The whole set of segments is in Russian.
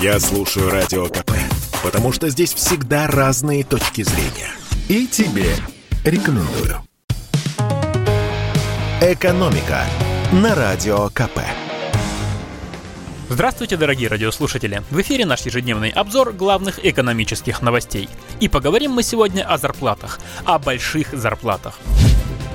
Я слушаю Радио КП, потому что здесь всегда разные точки зрения. И тебе рекомендую. «Экономика» на Радио КП. Здравствуйте, дорогие радиослушатели! В эфире наш ежедневный обзор главных экономических новостей. И поговорим мы сегодня о зарплатах, о больших зарплатах.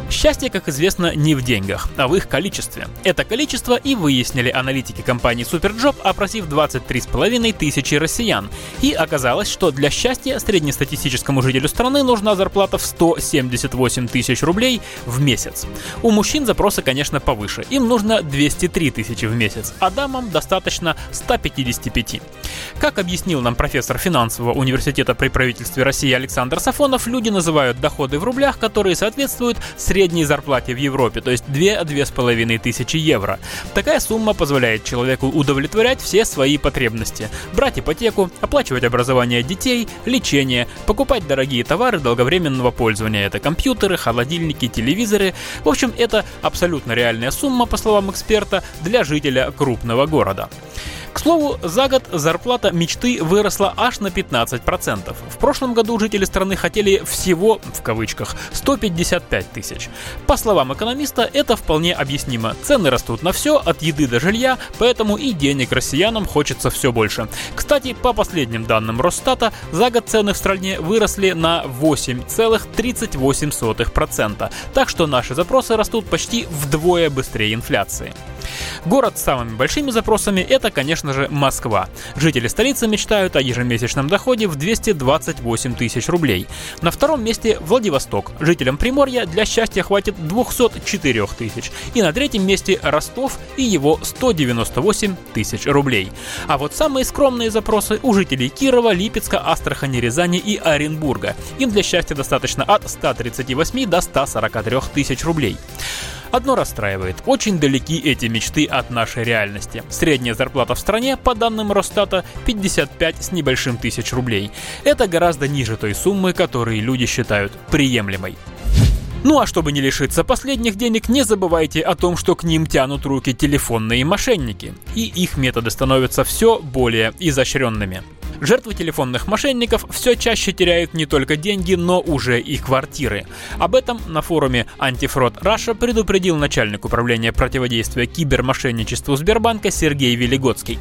Счастье, как известно, не в деньгах, а в их количестве. Это количество и выяснили аналитики компании Superjob, опросив 23,5 тысячи россиян. И оказалось, что для счастья среднестатистическому жителю страны нужна зарплата в 178 тысяч рублей в месяц. У мужчин запросы, конечно, повыше. Им нужно 203 тысячи в месяц, а дамам достаточно 155. Как объяснил нам профессор финансового университета при правительстве России Александр Сафонов, люди называют доходы в рублях, которые соответствуют среднему средней зарплате в Европе, то есть 2-2,5 тысячи евро. Такая сумма позволяет человеку удовлетворять все свои потребности. Брать ипотеку, оплачивать образование детей, лечение, покупать дорогие товары долговременного пользования. Это компьютеры, холодильники, телевизоры. В общем, это абсолютно реальная сумма, по словам эксперта, для жителя крупного города. К слову, за год зарплата мечты выросла аж на 15%. В прошлом году жители страны хотели всего, в кавычках, 155 тысяч. По словам экономиста, это вполне объяснимо. Цены растут на все, от еды до жилья, поэтому и денег россиянам хочется все больше. Кстати, по последним данным Росстата, за год цены в стране выросли на 8,38%. Так что наши запросы растут почти вдвое быстрее инфляции. Город с самыми большими запросами – это, конечно же, Москва. Жители столицы мечтают о ежемесячном доходе в 228 тысяч рублей. На втором месте Владивосток. Жителям Приморья для счастья хватит 204 тысяч. И на третьем месте Ростов и его 198 тысяч рублей. А вот самые скромные запросы у жителей Кирова, Липецка, Астрахани, Рязани и Оренбурга. Им для счастья достаточно от 138 до 143 тысяч рублей. Одно расстраивает. Очень далеки эти мечты от нашей реальности. Средняя зарплата в стране, по данным Росстата, 55 с небольшим тысяч рублей. Это гораздо ниже той суммы, которую люди считают приемлемой. Ну а чтобы не лишиться последних денег, не забывайте о том, что к ним тянут руки телефонные мошенники. И их методы становятся все более изощренными. Жертвы телефонных мошенников все чаще теряют не только деньги, но уже и квартиры. Об этом на форуме Антифрод Раша предупредил начальник управления противодействия кибермошенничеству Сбербанка Сергей Велигодский.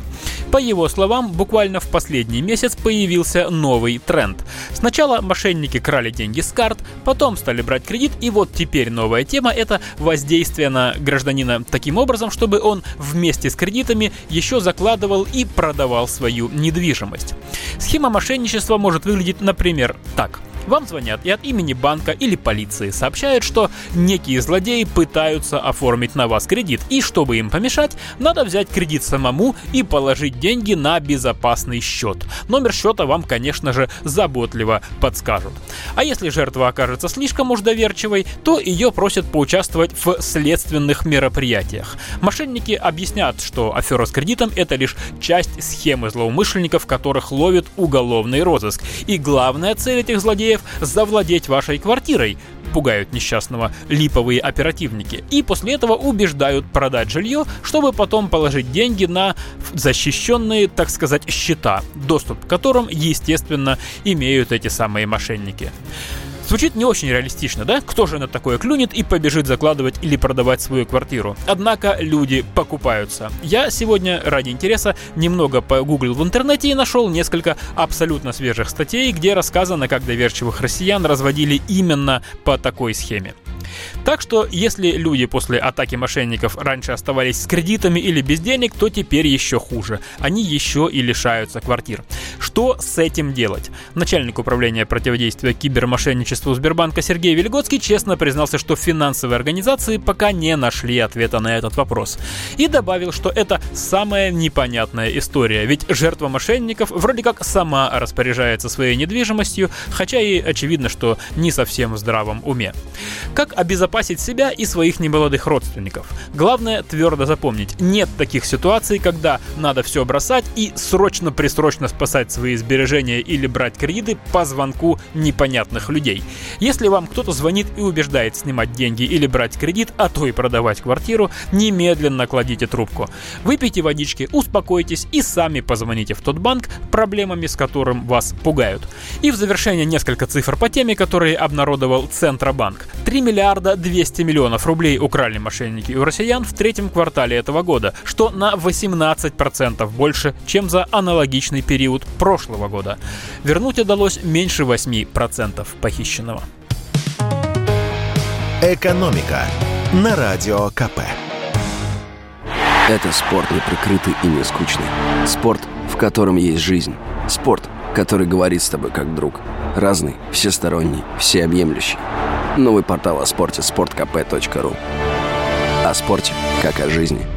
По его словам, буквально в последний месяц появился новый тренд. Сначала мошенники крали деньги с карт, потом стали брать кредит, и вот теперь новая тема – это воздействие на гражданина таким образом, чтобы он вместе с кредитами еще закладывал и продавал свою недвижимость. Схема мошенничества может выглядеть, например, так – вам звонят и от имени банка или полиции сообщают, что некие злодеи пытаются оформить на вас кредит, и чтобы им помешать, надо взять кредит самому и положить деньги на безопасный счет. Номер счета вам, конечно же, заботливо подскажут. А если жертва окажется слишком уж доверчивой, то ее просят поучаствовать в следственных мероприятиях. Мошенники объяснят, что афера с кредитом это лишь часть схемы злоумышленников, которых ловит уголовный розыск. И главная цель этих злодеев злодеев завладеть вашей квартирой, пугают несчастного липовые оперативники. И после этого убеждают продать жилье, чтобы потом положить деньги на защищенные, так сказать, счета, доступ к которым, естественно, имеют эти самые мошенники. Звучит не очень реалистично, да? Кто же на такое клюнет и побежит закладывать или продавать свою квартиру? Однако люди покупаются. Я сегодня ради интереса немного погуглил в интернете и нашел несколько абсолютно свежих статей, где рассказано, как доверчивых россиян разводили именно по такой схеме. Так что, если люди после атаки мошенников раньше оставались с кредитами или без денег, то теперь еще хуже. Они еще и лишаются квартир. Что с этим делать? Начальник управления противодействия кибермошенничеству Сбербанка Сергей Вильготский честно признался, что финансовые организации пока не нашли ответа на этот вопрос. И добавил, что это самая непонятная история, ведь жертва мошенников вроде как сама распоряжается своей недвижимостью, хотя и очевидно, что не совсем в здравом уме. Как обезопасить себя и своих немолодых родственников. Главное твердо запомнить, нет таких ситуаций, когда надо все бросать и срочно-присрочно спасать свои сбережения или брать кредиты по звонку непонятных людей. Если вам кто-то звонит и убеждает снимать деньги или брать кредит, а то и продавать квартиру, немедленно кладите трубку. Выпейте водички, успокойтесь и сами позвоните в тот банк, проблемами с которым вас пугают. И в завершение несколько цифр по теме, которые обнародовал Центробанк. 3 миллиарда 200 миллионов рублей украли мошенники у россиян в третьем квартале этого года, что на 18% больше, чем за аналогичный период прошлого года. Вернуть удалось меньше 8% похищенного. Экономика на радио КП. Это спорт неприкрытый и не скучный. Спорт, в котором есть жизнь. Спорт, который говорит с тобой как друг. Разный, всесторонний, всеобъемлющий. Новый портал о спорте – sportkp.ru О спорте, как о жизни –